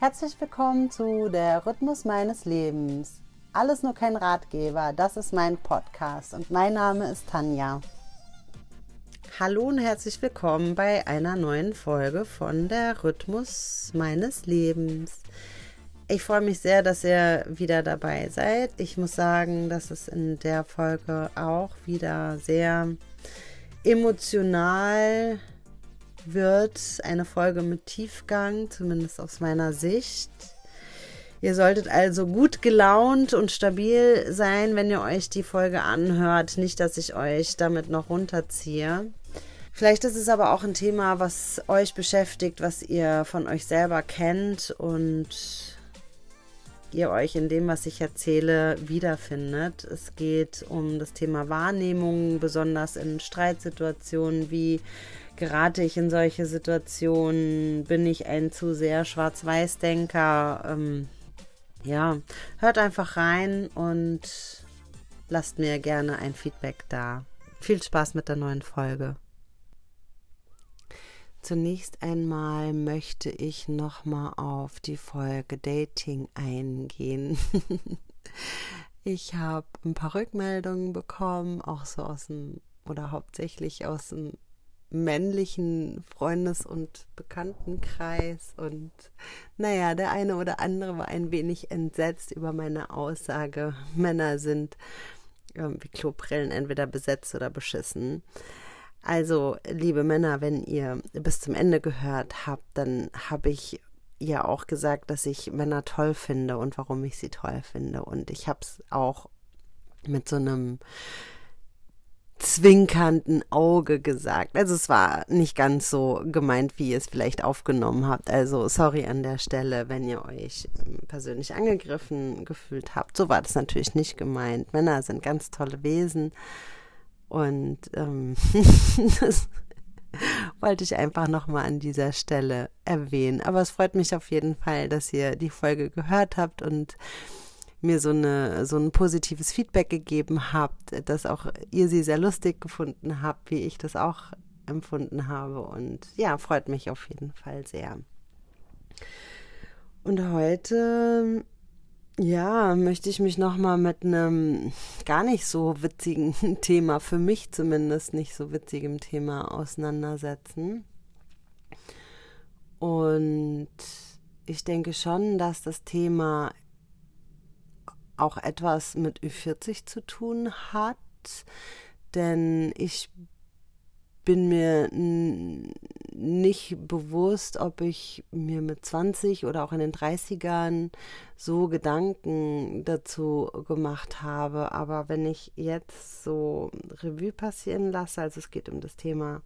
Herzlich willkommen zu Der Rhythmus meines Lebens. Alles nur kein Ratgeber, das ist mein Podcast und mein Name ist Tanja. Hallo und herzlich willkommen bei einer neuen Folge von Der Rhythmus meines Lebens. Ich freue mich sehr, dass ihr wieder dabei seid. Ich muss sagen, dass es in der Folge auch wieder sehr emotional wird eine Folge mit Tiefgang, zumindest aus meiner Sicht. Ihr solltet also gut gelaunt und stabil sein, wenn ihr euch die Folge anhört. Nicht, dass ich euch damit noch runterziehe. Vielleicht ist es aber auch ein Thema, was euch beschäftigt, was ihr von euch selber kennt und ihr euch in dem, was ich erzähle, wiederfindet. Es geht um das Thema Wahrnehmung, besonders in Streitsituationen. Wie gerate ich in solche Situationen? Bin ich ein zu sehr Schwarz-Weiß-Denker? Ähm, ja, hört einfach rein und lasst mir gerne ein Feedback da. Viel Spaß mit der neuen Folge. Zunächst einmal möchte ich nochmal auf die Folge Dating eingehen. ich habe ein paar Rückmeldungen bekommen, auch so aus dem oder hauptsächlich aus dem männlichen Freundes- und Bekanntenkreis. Und naja, der eine oder andere war ein wenig entsetzt über meine Aussage, Männer sind wie Kloprillen entweder besetzt oder beschissen. Also, liebe Männer, wenn ihr bis zum Ende gehört habt, dann habe ich ja auch gesagt, dass ich Männer toll finde und warum ich sie toll finde. Und ich habe es auch mit so einem zwinkernden Auge gesagt. Also es war nicht ganz so gemeint, wie ihr es vielleicht aufgenommen habt. Also sorry an der Stelle, wenn ihr euch ähm, persönlich angegriffen gefühlt habt. So war das natürlich nicht gemeint. Männer sind ganz tolle Wesen und ähm, das wollte ich einfach nochmal an dieser Stelle erwähnen. Aber es freut mich auf jeden Fall, dass ihr die Folge gehört habt und mir so, eine, so ein positives Feedback gegeben habt, dass auch ihr sie sehr lustig gefunden habt, wie ich das auch empfunden habe. Und ja, freut mich auf jeden Fall sehr. Und heute ja, möchte ich mich nochmal mit einem gar nicht so witzigen Thema, für mich zumindest nicht so witzigem Thema auseinandersetzen. Und ich denke schon, dass das Thema auch etwas mit Ü40 zu tun hat, denn ich bin mir nicht bewusst, ob ich mir mit 20 oder auch in den 30ern so Gedanken dazu gemacht habe. Aber wenn ich jetzt so Revue passieren lasse, also es geht um das Thema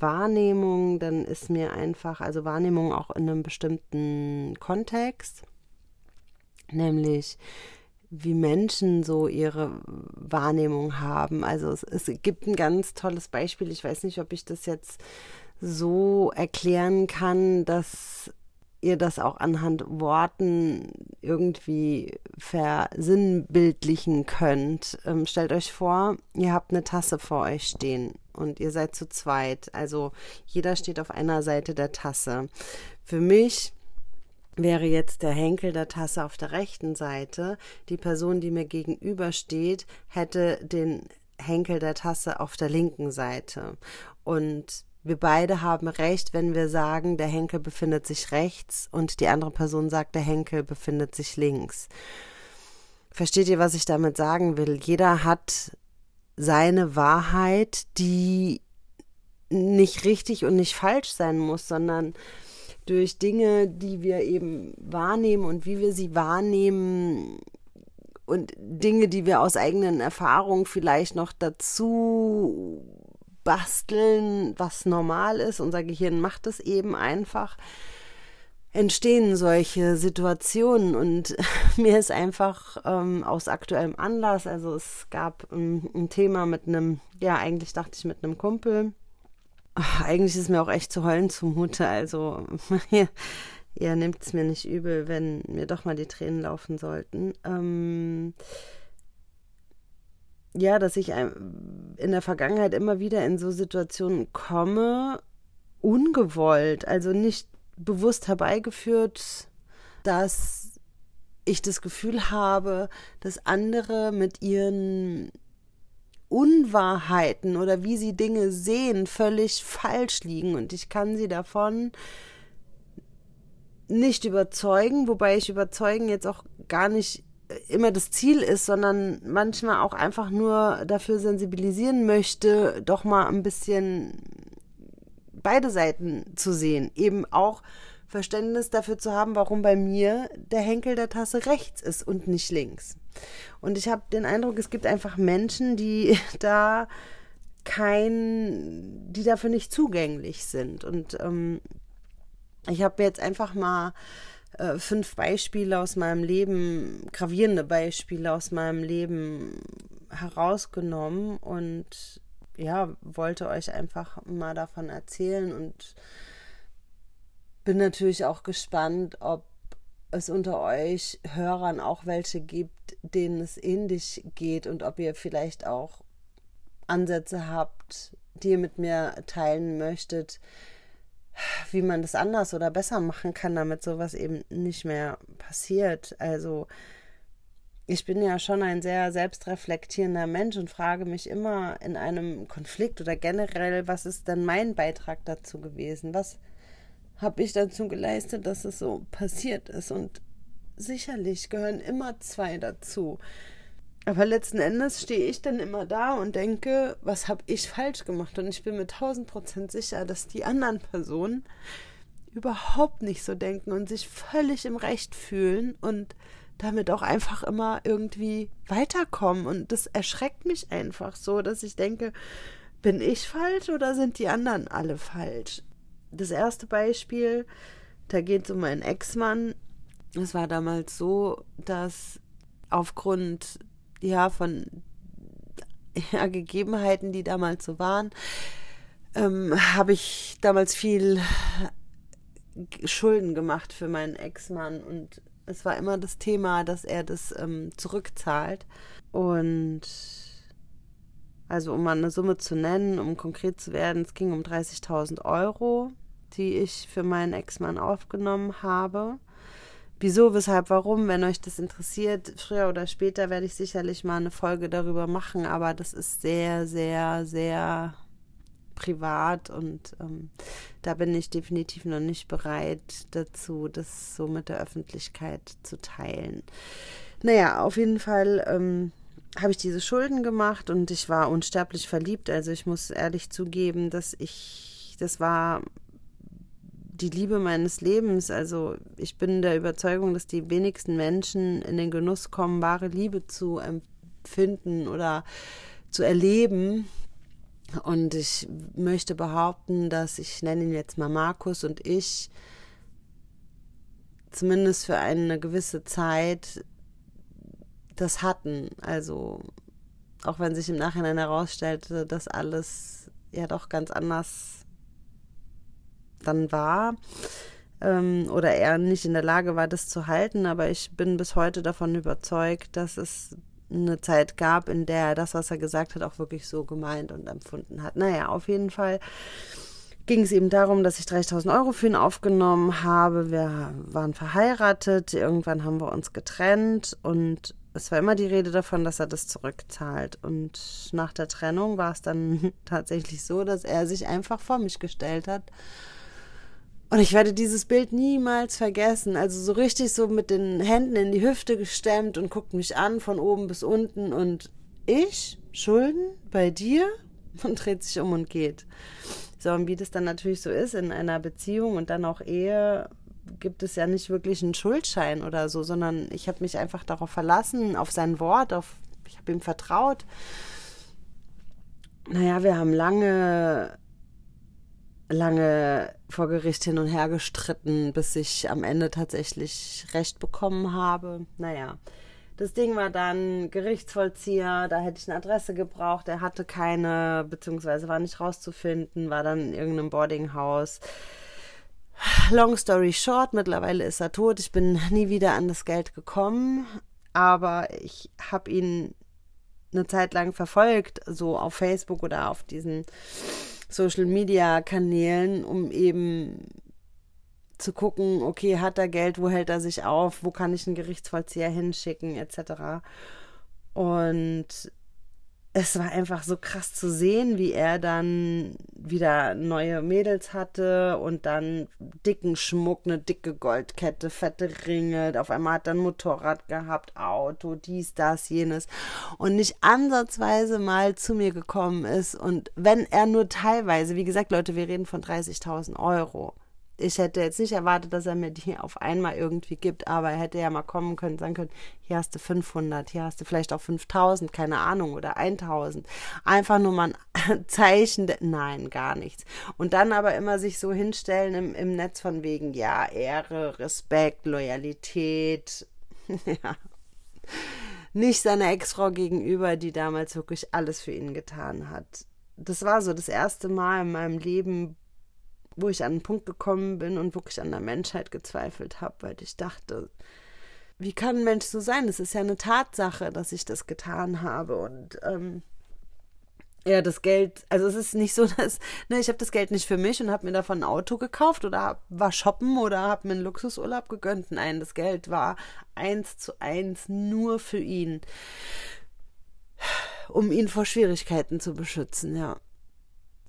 Wahrnehmung, dann ist mir einfach, also Wahrnehmung auch in einem bestimmten Kontext, nämlich wie Menschen so ihre Wahrnehmung haben. Also es, es, gibt ein ganz tolles Beispiel. Ich weiß nicht, ob ich das jetzt so erklären kann, dass ihr das auch anhand Worten irgendwie versinnbildlichen könnt. Ähm, stellt euch vor, ihr habt eine Tasse vor euch stehen und ihr seid zu zweit. Also jeder steht auf einer Seite der Tasse. Für mich wäre jetzt der Henkel der Tasse auf der rechten Seite. Die Person, die mir gegenübersteht, hätte den Henkel der Tasse auf der linken Seite. Und wir beide haben recht, wenn wir sagen, der Henkel befindet sich rechts und die andere Person sagt, der Henkel befindet sich links. Versteht ihr, was ich damit sagen will? Jeder hat seine Wahrheit, die nicht richtig und nicht falsch sein muss, sondern durch Dinge, die wir eben wahrnehmen und wie wir sie wahrnehmen und Dinge, die wir aus eigenen Erfahrungen vielleicht noch dazu basteln, was normal ist. Unser Gehirn macht es eben einfach entstehen solche Situationen und mir ist einfach ähm, aus aktuellem Anlass, also es gab ein, ein Thema mit einem, ja eigentlich dachte ich mit einem Kumpel, Ach, eigentlich ist mir auch echt zu heulen zumute. Also, ihr, ihr nehmt es mir nicht übel, wenn mir doch mal die Tränen laufen sollten. Ähm, ja, dass ich in der Vergangenheit immer wieder in so Situationen komme, ungewollt, also nicht bewusst herbeigeführt, dass ich das Gefühl habe, dass andere mit ihren Unwahrheiten oder wie sie Dinge sehen, völlig falsch liegen und ich kann sie davon nicht überzeugen, wobei ich überzeugen jetzt auch gar nicht immer das Ziel ist, sondern manchmal auch einfach nur dafür sensibilisieren möchte, doch mal ein bisschen beide Seiten zu sehen, eben auch Verständnis dafür zu haben, warum bei mir der Henkel der Tasse rechts ist und nicht links. Und ich habe den Eindruck, es gibt einfach Menschen, die da kein, die dafür nicht zugänglich sind. Und ähm, ich habe jetzt einfach mal äh, fünf Beispiele aus meinem Leben, gravierende Beispiele aus meinem Leben herausgenommen und ja, wollte euch einfach mal davon erzählen und bin natürlich auch gespannt, ob es unter euch Hörern auch welche gibt, denen es ähnlich geht und ob ihr vielleicht auch Ansätze habt, die ihr mit mir teilen möchtet, wie man das anders oder besser machen kann, damit sowas eben nicht mehr passiert. Also ich bin ja schon ein sehr selbstreflektierender Mensch und frage mich immer in einem Konflikt oder generell, was ist denn mein Beitrag dazu gewesen? Was habe ich dazu geleistet, dass es so passiert ist. Und sicherlich gehören immer zwei dazu. Aber letzten Endes stehe ich dann immer da und denke, was habe ich falsch gemacht? Und ich bin mir tausend Prozent sicher, dass die anderen Personen überhaupt nicht so denken und sich völlig im Recht fühlen und damit auch einfach immer irgendwie weiterkommen. Und das erschreckt mich einfach so, dass ich denke, bin ich falsch oder sind die anderen alle falsch? Das erste Beispiel, da geht es um meinen Ex-Mann. Es war damals so, dass aufgrund ja von ja, Gegebenheiten, die damals so waren, ähm, habe ich damals viel Schulden gemacht für meinen Ex-Mann. Und es war immer das Thema, dass er das ähm, zurückzahlt. Und also um mal eine Summe zu nennen, um konkret zu werden, es ging um 30.000 Euro die ich für meinen Ex-Mann aufgenommen habe. Wieso, weshalb, warum, wenn euch das interessiert, früher oder später werde ich sicherlich mal eine Folge darüber machen, aber das ist sehr, sehr, sehr privat und ähm, da bin ich definitiv noch nicht bereit dazu, das so mit der Öffentlichkeit zu teilen. Naja, auf jeden Fall ähm, habe ich diese Schulden gemacht und ich war unsterblich verliebt. Also ich muss ehrlich zugeben, dass ich, das war die Liebe meines Lebens. Also ich bin der Überzeugung, dass die wenigsten Menschen in den Genuss kommen, wahre Liebe zu empfinden oder zu erleben. Und ich möchte behaupten, dass ich nenne ihn jetzt mal Markus und ich zumindest für eine gewisse Zeit das hatten. Also auch wenn sich im Nachhinein herausstellte, dass alles ja doch ganz anders dann war ähm, oder er nicht in der Lage war, das zu halten. Aber ich bin bis heute davon überzeugt, dass es eine Zeit gab, in der er das, was er gesagt hat, auch wirklich so gemeint und empfunden hat. Naja, auf jeden Fall ging es eben darum, dass ich 30.000 Euro für ihn aufgenommen habe. Wir waren verheiratet, irgendwann haben wir uns getrennt und es war immer die Rede davon, dass er das zurückzahlt. Und nach der Trennung war es dann tatsächlich so, dass er sich einfach vor mich gestellt hat und ich werde dieses Bild niemals vergessen. Also so richtig so mit den Händen in die Hüfte gestemmt und guckt mich an von oben bis unten. Und ich, Schulden bei dir? Und dreht sich um und geht. So, und wie das dann natürlich so ist in einer Beziehung und dann auch Ehe, gibt es ja nicht wirklich einen Schuldschein oder so, sondern ich habe mich einfach darauf verlassen, auf sein Wort, auf, ich habe ihm vertraut. Naja, wir haben lange lange vor Gericht hin und her gestritten, bis ich am Ende tatsächlich Recht bekommen habe. Naja, das Ding war dann Gerichtsvollzieher, da hätte ich eine Adresse gebraucht, er hatte keine, beziehungsweise war nicht rauszufinden, war dann in irgendeinem Boardinghaus. Long story short, mittlerweile ist er tot. Ich bin nie wieder an das Geld gekommen, aber ich habe ihn eine Zeit lang verfolgt, so auf Facebook oder auf diesen Social Media Kanälen, um eben zu gucken, okay, hat er Geld, wo hält er sich auf, wo kann ich einen Gerichtsvollzieher hinschicken, etc. Und es war einfach so krass zu sehen, wie er dann wieder neue Mädels hatte und dann dicken Schmuck, eine dicke Goldkette, fette Ringe. Auf einmal hat er ein Motorrad gehabt, Auto, dies, das, jenes. Und nicht ansatzweise mal zu mir gekommen ist. Und wenn er nur teilweise, wie gesagt, Leute, wir reden von 30.000 Euro ich hätte jetzt nicht erwartet, dass er mir die auf einmal irgendwie gibt, aber er hätte ja mal kommen können, sagen können, hier hast du 500, hier hast du vielleicht auch 5000, keine Ahnung, oder 1000. Einfach nur mal ein Zeichen, nein, gar nichts. Und dann aber immer sich so hinstellen im, im Netz von wegen, ja, Ehre, Respekt, Loyalität, ja. Nicht seiner Ex-Frau gegenüber, die damals wirklich alles für ihn getan hat. Das war so das erste Mal in meinem Leben, wo ich an einen Punkt gekommen bin und wirklich an der Menschheit gezweifelt habe, weil ich dachte, wie kann ein Mensch so sein? Es ist ja eine Tatsache, dass ich das getan habe und ähm, ja, das Geld, also es ist nicht so, dass, ne, ich habe das Geld nicht für mich und habe mir davon ein Auto gekauft oder war shoppen oder habe mir einen Luxusurlaub gegönnt. Nein, das Geld war eins zu eins nur für ihn, um ihn vor Schwierigkeiten zu beschützen, ja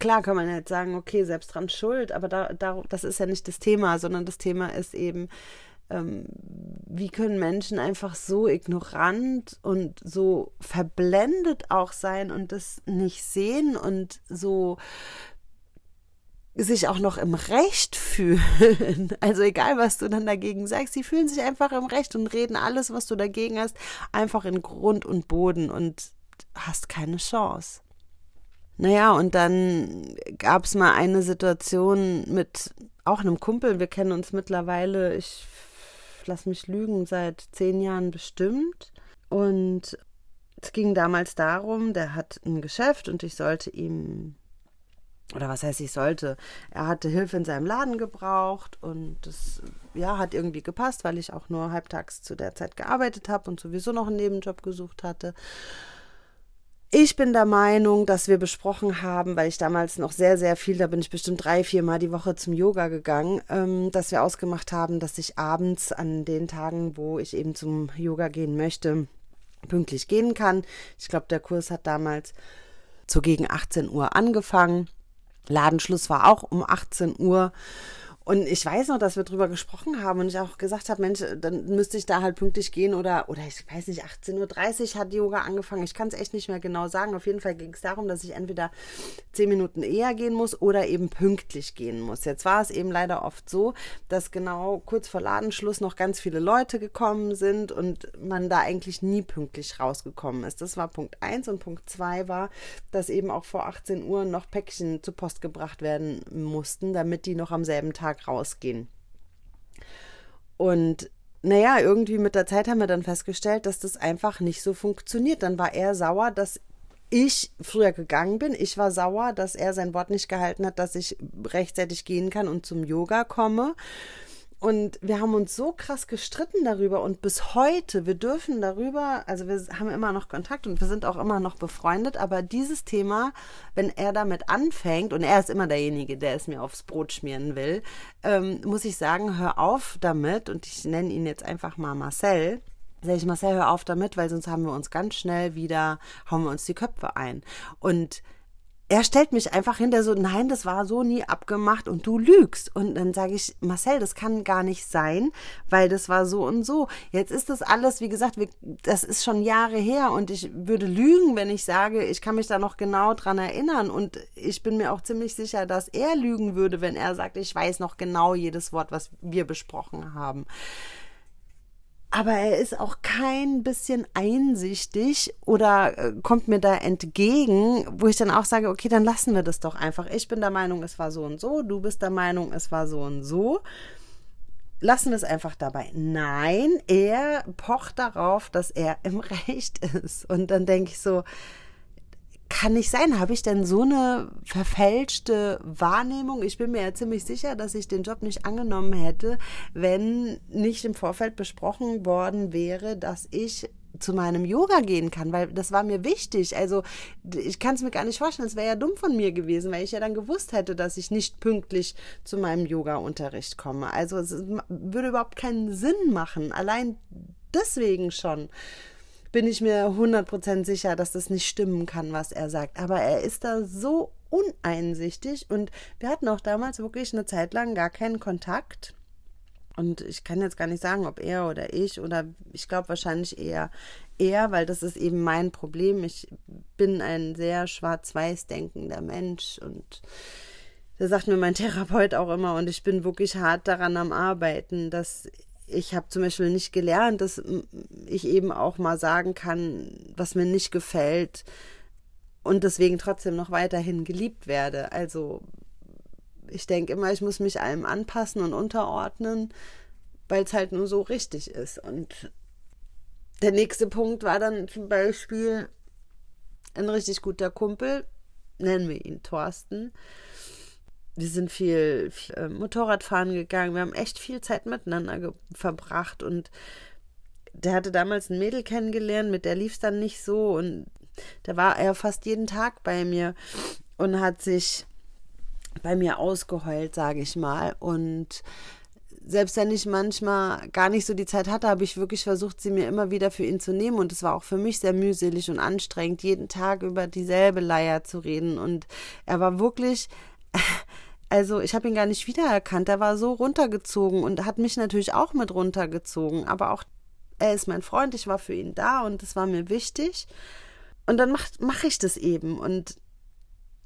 klar kann man jetzt sagen, okay, selbst dran schuld, aber da, da, das ist ja nicht das Thema, sondern das Thema ist eben, ähm, wie können Menschen einfach so ignorant und so verblendet auch sein und das nicht sehen und so sich auch noch im Recht fühlen. Also egal, was du dann dagegen sagst, sie fühlen sich einfach im Recht und reden alles, was du dagegen hast, einfach in Grund und Boden und hast keine Chance. Naja, und dann gab es mal eine Situation mit auch einem Kumpel. Wir kennen uns mittlerweile, ich lass mich lügen, seit zehn Jahren bestimmt. Und es ging damals darum, der hat ein Geschäft und ich sollte ihm, oder was heißt ich sollte, er hatte Hilfe in seinem Laden gebraucht und das ja, hat irgendwie gepasst, weil ich auch nur halbtags zu der Zeit gearbeitet habe und sowieso noch einen Nebenjob gesucht hatte. Ich bin der Meinung, dass wir besprochen haben, weil ich damals noch sehr, sehr viel, da bin ich bestimmt drei, vier Mal die Woche zum Yoga gegangen, ähm, dass wir ausgemacht haben, dass ich abends an den Tagen, wo ich eben zum Yoga gehen möchte, pünktlich gehen kann. Ich glaube, der Kurs hat damals so gegen 18 Uhr angefangen. Ladenschluss war auch um 18 Uhr. Und ich weiß noch, dass wir drüber gesprochen haben und ich auch gesagt habe, Mensch, dann müsste ich da halt pünktlich gehen oder, oder ich weiß nicht, 18.30 Uhr hat Yoga angefangen. Ich kann es echt nicht mehr genau sagen. Auf jeden Fall ging es darum, dass ich entweder zehn Minuten eher gehen muss oder eben pünktlich gehen muss. Jetzt war es eben leider oft so, dass genau kurz vor Ladenschluss noch ganz viele Leute gekommen sind und man da eigentlich nie pünktlich rausgekommen ist. Das war Punkt eins und Punkt zwei war, dass eben auch vor 18 Uhr noch Päckchen zur Post gebracht werden mussten, damit die noch am selben Tag Tag rausgehen. Und naja, irgendwie mit der Zeit haben wir dann festgestellt, dass das einfach nicht so funktioniert. Dann war er sauer, dass ich früher gegangen bin. Ich war sauer, dass er sein Wort nicht gehalten hat, dass ich rechtzeitig gehen kann und zum Yoga komme. Und wir haben uns so krass gestritten darüber und bis heute, wir dürfen darüber, also wir haben immer noch Kontakt und wir sind auch immer noch befreundet, aber dieses Thema, wenn er damit anfängt, und er ist immer derjenige, der es mir aufs Brot schmieren will, ähm, muss ich sagen, hör auf damit, und ich nenne ihn jetzt einfach mal Marcel, sage ich Marcel, hör auf damit, weil sonst haben wir uns ganz schnell wieder, hauen wir uns die Köpfe ein. Und er stellt mich einfach hinter so, nein, das war so nie abgemacht und du lügst. Und dann sage ich, Marcel, das kann gar nicht sein, weil das war so und so. Jetzt ist das alles, wie gesagt, das ist schon Jahre her und ich würde lügen, wenn ich sage, ich kann mich da noch genau dran erinnern. Und ich bin mir auch ziemlich sicher, dass er lügen würde, wenn er sagt, ich weiß noch genau jedes Wort, was wir besprochen haben aber er ist auch kein bisschen einsichtig oder äh, kommt mir da entgegen, wo ich dann auch sage, okay, dann lassen wir das doch einfach. Ich bin der Meinung, es war so und so, du bist der Meinung, es war so und so. Lassen wir es einfach dabei. Nein, er pocht darauf, dass er im Recht ist. Und dann denke ich so, kann nicht sein. Habe ich denn so eine verfälschte Wahrnehmung? Ich bin mir ja ziemlich sicher, dass ich den Job nicht angenommen hätte, wenn nicht im Vorfeld besprochen worden wäre, dass ich zu meinem Yoga gehen kann, weil das war mir wichtig. Also ich kann es mir gar nicht vorstellen, es wäre ja dumm von mir gewesen, weil ich ja dann gewusst hätte, dass ich nicht pünktlich zu meinem Yoga-Unterricht komme. Also es würde überhaupt keinen Sinn machen. Allein deswegen schon bin ich mir 100% sicher, dass das nicht stimmen kann, was er sagt. Aber er ist da so uneinsichtig und wir hatten auch damals wirklich eine Zeit lang gar keinen Kontakt. Und ich kann jetzt gar nicht sagen, ob er oder ich oder ich glaube wahrscheinlich eher er, weil das ist eben mein Problem. Ich bin ein sehr schwarz-weiß denkender Mensch und da sagt mir mein Therapeut auch immer und ich bin wirklich hart daran am Arbeiten, dass ich habe zum Beispiel nicht gelernt, dass ich eben auch mal sagen kann, was mir nicht gefällt und deswegen trotzdem noch weiterhin geliebt werde. Also ich denke immer, ich muss mich allem anpassen und unterordnen, weil es halt nur so richtig ist. Und der nächste Punkt war dann zum Beispiel ein richtig guter Kumpel, nennen wir ihn Thorsten. Wir sind viel, viel äh, Motorradfahren gegangen, wir haben echt viel Zeit miteinander verbracht und der hatte damals ein Mädel kennengelernt, mit der lief es dann nicht so und da war er fast jeden Tag bei mir und hat sich bei mir ausgeheult, sage ich mal. Und selbst wenn ich manchmal gar nicht so die Zeit hatte, habe ich wirklich versucht, sie mir immer wieder für ihn zu nehmen. Und es war auch für mich sehr mühselig und anstrengend, jeden Tag über dieselbe Leier zu reden. Und er war wirklich, also ich habe ihn gar nicht wiedererkannt. Er war so runtergezogen und hat mich natürlich auch mit runtergezogen. Aber auch er ist mein Freund, ich war für ihn da und das war mir wichtig. Und dann mache mach ich das eben. Und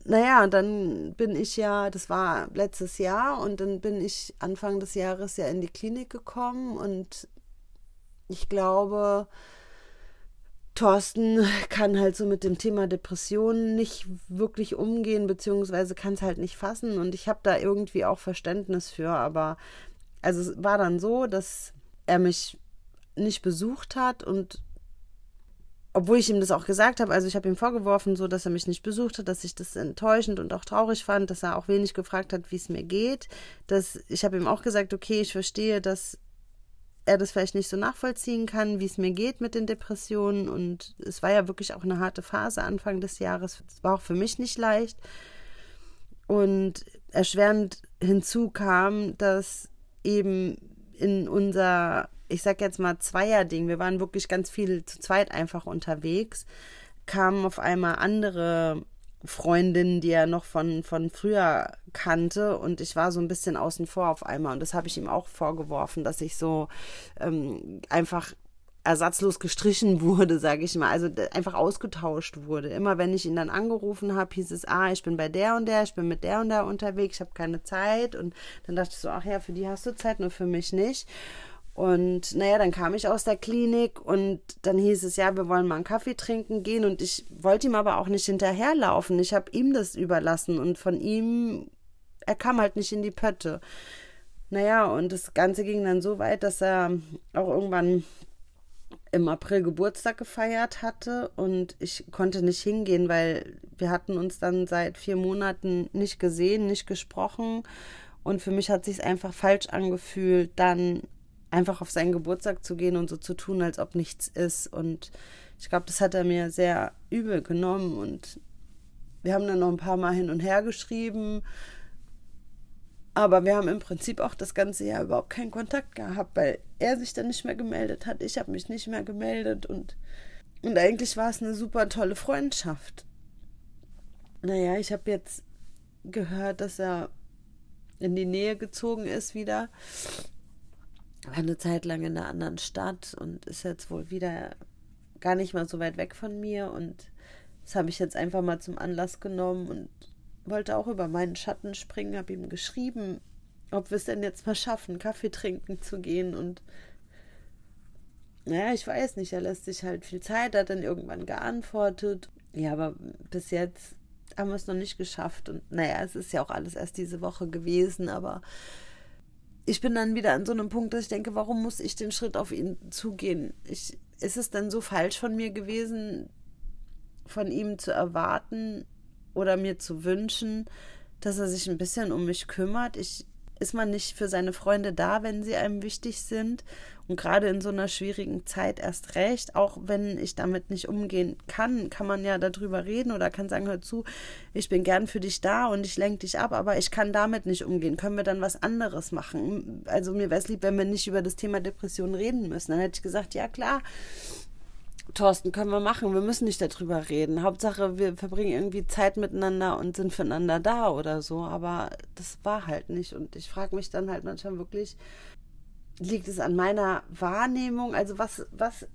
naja, dann bin ich ja, das war letztes Jahr, und dann bin ich Anfang des Jahres ja in die Klinik gekommen und ich glaube, Thorsten kann halt so mit dem Thema Depressionen nicht wirklich umgehen, beziehungsweise kann es halt nicht fassen. Und ich habe da irgendwie auch Verständnis für. Aber also es war dann so, dass er mich nicht besucht hat und obwohl ich ihm das auch gesagt habe, also ich habe ihm vorgeworfen, so dass er mich nicht besucht hat, dass ich das enttäuschend und auch traurig fand, dass er auch wenig gefragt hat, wie es mir geht. Dass ich habe ihm auch gesagt, okay, ich verstehe, dass er das vielleicht nicht so nachvollziehen kann, wie es mir geht mit den Depressionen. Und es war ja wirklich auch eine harte Phase Anfang des Jahres. Es war auch für mich nicht leicht. Und erschwerend hinzu kam, dass eben in unser ich sag jetzt mal Zweierding, wir waren wirklich ganz viel zu zweit einfach unterwegs, kamen auf einmal andere Freundinnen, die er noch von, von früher kannte und ich war so ein bisschen außen vor auf einmal und das habe ich ihm auch vorgeworfen, dass ich so ähm, einfach ersatzlos gestrichen wurde, sage ich mal, also einfach ausgetauscht wurde. Immer wenn ich ihn dann angerufen habe, hieß es, ah, ich bin bei der und der, ich bin mit der und der unterwegs, ich habe keine Zeit und dann dachte ich so, ach ja, für die hast du Zeit, nur für mich nicht. Und naja, dann kam ich aus der Klinik und dann hieß es, ja, wir wollen mal einen Kaffee trinken gehen. Und ich wollte ihm aber auch nicht hinterherlaufen. Ich habe ihm das überlassen und von ihm, er kam halt nicht in die Pötte. Naja, und das Ganze ging dann so weit, dass er auch irgendwann im April Geburtstag gefeiert hatte und ich konnte nicht hingehen, weil wir hatten uns dann seit vier Monaten nicht gesehen, nicht gesprochen und für mich hat sich einfach falsch angefühlt, dann einfach auf seinen Geburtstag zu gehen und so zu tun, als ob nichts ist. Und ich glaube, das hat er mir sehr übel genommen. Und wir haben dann noch ein paar Mal hin und her geschrieben. Aber wir haben im Prinzip auch das ganze Jahr überhaupt keinen Kontakt gehabt, weil er sich dann nicht mehr gemeldet hat. Ich habe mich nicht mehr gemeldet. Und, und eigentlich war es eine super tolle Freundschaft. Naja, ich habe jetzt gehört, dass er in die Nähe gezogen ist wieder war eine Zeit lang in einer anderen Stadt und ist jetzt wohl wieder gar nicht mal so weit weg von mir. Und das habe ich jetzt einfach mal zum Anlass genommen und wollte auch über meinen Schatten springen, habe ihm geschrieben, ob wir es denn jetzt mal schaffen, Kaffee trinken zu gehen. Und naja, ich weiß nicht, er lässt sich halt viel Zeit, hat dann irgendwann geantwortet. Ja, aber bis jetzt haben wir es noch nicht geschafft. Und naja, es ist ja auch alles erst diese Woche gewesen, aber ich bin dann wieder an so einem Punkt, dass ich denke, warum muss ich den Schritt auf ihn zugehen? Ich, ist es denn so falsch von mir gewesen, von ihm zu erwarten oder mir zu wünschen, dass er sich ein bisschen um mich kümmert? Ich, ist man nicht für seine Freunde da, wenn sie einem wichtig sind. Und gerade in so einer schwierigen Zeit erst recht, auch wenn ich damit nicht umgehen kann, kann man ja darüber reden oder kann sagen, hör zu, ich bin gern für dich da und ich lenke dich ab, aber ich kann damit nicht umgehen. Können wir dann was anderes machen? Also mir wäre es lieb, wenn wir nicht über das Thema Depression reden müssen. Dann hätte ich gesagt, ja klar, Thorsten, können wir machen. Wir müssen nicht darüber reden. Hauptsache, wir verbringen irgendwie Zeit miteinander und sind füreinander da oder so. Aber das war halt nicht. Und ich frage mich dann halt manchmal wirklich, liegt es an meiner Wahrnehmung? Also was, was,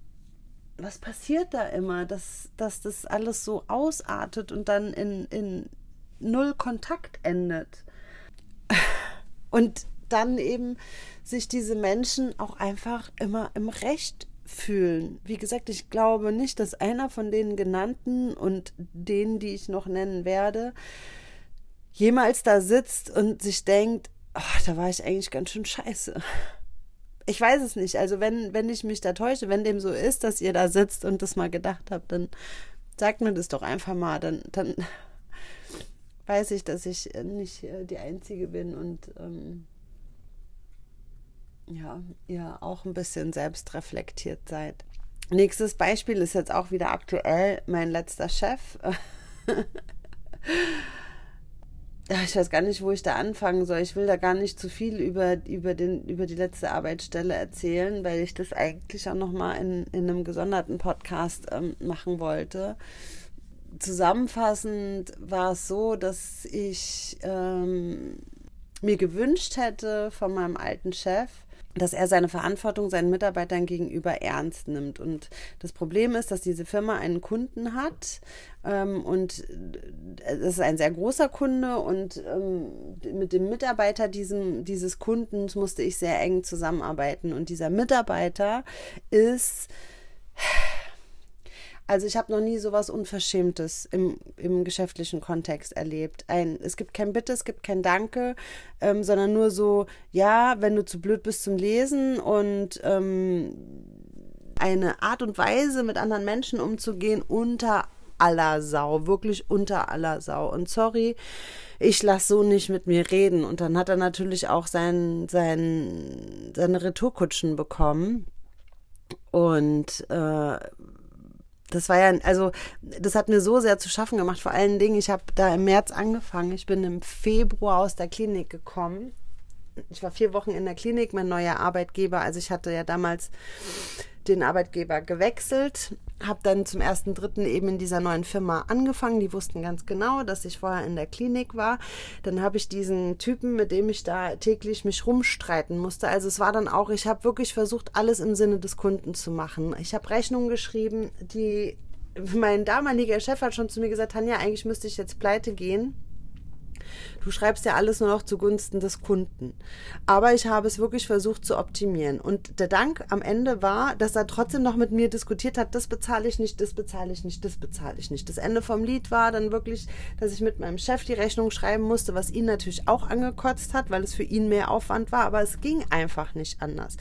was passiert da immer, dass, dass das alles so ausartet und dann in, in null Kontakt endet? Und dann eben sich diese Menschen auch einfach immer im Recht fühlen. Wie gesagt, ich glaube nicht, dass einer von den genannten und denen, die ich noch nennen werde, jemals da sitzt und sich denkt, oh, da war ich eigentlich ganz schön scheiße ich weiß es nicht. Also wenn, wenn ich mich da täusche, wenn dem so ist, dass ihr da sitzt und das mal gedacht habt, dann sagt mir das doch einfach mal. Dann, dann weiß ich, dass ich nicht äh, die Einzige bin und ähm, ja, ihr auch ein bisschen selbst reflektiert seid. Nächstes Beispiel ist jetzt auch wieder aktuell mein letzter Chef. ich weiß gar nicht, wo ich da anfangen soll. Ich will da gar nicht zu viel über, über, den, über die letzte Arbeitsstelle erzählen, weil ich das eigentlich auch nochmal in, in einem gesonderten Podcast ähm, machen wollte. Zusammenfassend war es so, dass ich ähm, mir gewünscht hätte von meinem alten Chef, dass er seine Verantwortung seinen Mitarbeitern gegenüber ernst nimmt. Und das Problem ist, dass diese Firma einen Kunden hat ähm, und es ist ein sehr großer Kunde und ähm, mit dem Mitarbeiter diesem, dieses Kundens musste ich sehr eng zusammenarbeiten. Und dieser Mitarbeiter ist also ich habe noch nie sowas Unverschämtes im, im geschäftlichen Kontext erlebt. Ein, es gibt kein Bitte, es gibt kein Danke, ähm, sondern nur so, ja, wenn du zu blöd bist zum Lesen und ähm, eine Art und Weise, mit anderen Menschen umzugehen, unter aller Sau, wirklich unter aller Sau. Und sorry, ich lasse so nicht mit mir reden. Und dann hat er natürlich auch sein, sein, seine Retourkutschen bekommen. Und äh, das war ja, also das hat mir so sehr zu schaffen gemacht. Vor allen Dingen, ich habe da im März angefangen. Ich bin im Februar aus der Klinik gekommen. Ich war vier Wochen in der Klinik, mein neuer Arbeitgeber. Also ich hatte ja damals den Arbeitgeber gewechselt, habe dann zum ersten Dritten eben in dieser neuen Firma angefangen. Die wussten ganz genau, dass ich vorher in der Klinik war. Dann habe ich diesen Typen, mit dem ich da täglich mich rumstreiten musste. Also es war dann auch, ich habe wirklich versucht, alles im Sinne des Kunden zu machen. Ich habe Rechnungen geschrieben, die mein damaliger Chef hat schon zu mir gesagt, Tanja, eigentlich müsste ich jetzt pleite gehen Du schreibst ja alles nur noch zugunsten des Kunden. Aber ich habe es wirklich versucht zu optimieren. Und der Dank am Ende war, dass er trotzdem noch mit mir diskutiert hat, das bezahle ich nicht, das bezahle ich nicht, das bezahle ich nicht. Das Ende vom Lied war dann wirklich, dass ich mit meinem Chef die Rechnung schreiben musste, was ihn natürlich auch angekotzt hat, weil es für ihn mehr Aufwand war. Aber es ging einfach nicht anders.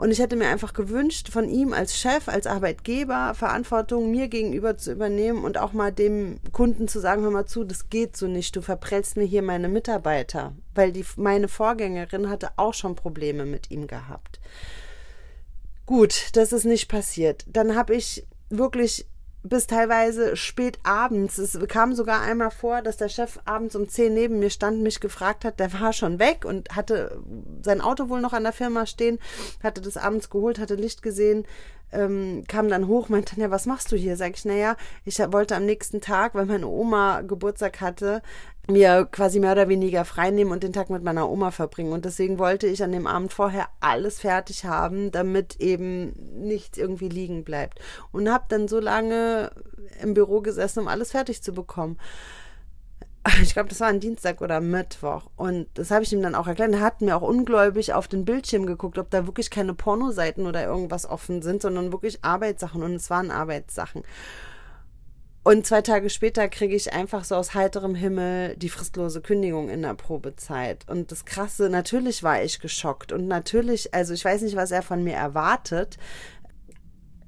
Und ich hätte mir einfach gewünscht, von ihm als Chef, als Arbeitgeber Verantwortung mir gegenüber zu übernehmen und auch mal dem Kunden zu sagen, hör mal zu, das geht so nicht, du verprellst mir hier meine Mitarbeiter. Weil die, meine Vorgängerin hatte auch schon Probleme mit ihm gehabt. Gut, das ist nicht passiert. Dann habe ich wirklich bis teilweise spät abends. Es kam sogar einmal vor, dass der Chef abends um zehn neben mir stand, mich gefragt hat, der war schon weg und hatte sein Auto wohl noch an der Firma stehen, hatte das abends geholt, hatte Licht gesehen, ähm, kam dann hoch, meinte dann, ja, was machst du hier? Sag ich, naja, ich wollte am nächsten Tag, weil meine Oma Geburtstag hatte, mir quasi mehr oder weniger frei nehmen und den Tag mit meiner Oma verbringen. Und deswegen wollte ich an dem Abend vorher alles fertig haben, damit eben nichts irgendwie liegen bleibt. Und habe dann so lange im Büro gesessen, um alles fertig zu bekommen. Ich glaube, das war ein Dienstag oder Mittwoch. Und das habe ich ihm dann auch erklärt. Er hat mir auch ungläubig auf den Bildschirm geguckt, ob da wirklich keine Pornoseiten oder irgendwas offen sind, sondern wirklich Arbeitssachen. Und es waren Arbeitssachen. Und zwei Tage später kriege ich einfach so aus heiterem Himmel die fristlose Kündigung in der Probezeit. Und das Krasse, natürlich war ich geschockt. Und natürlich, also ich weiß nicht, was er von mir erwartet.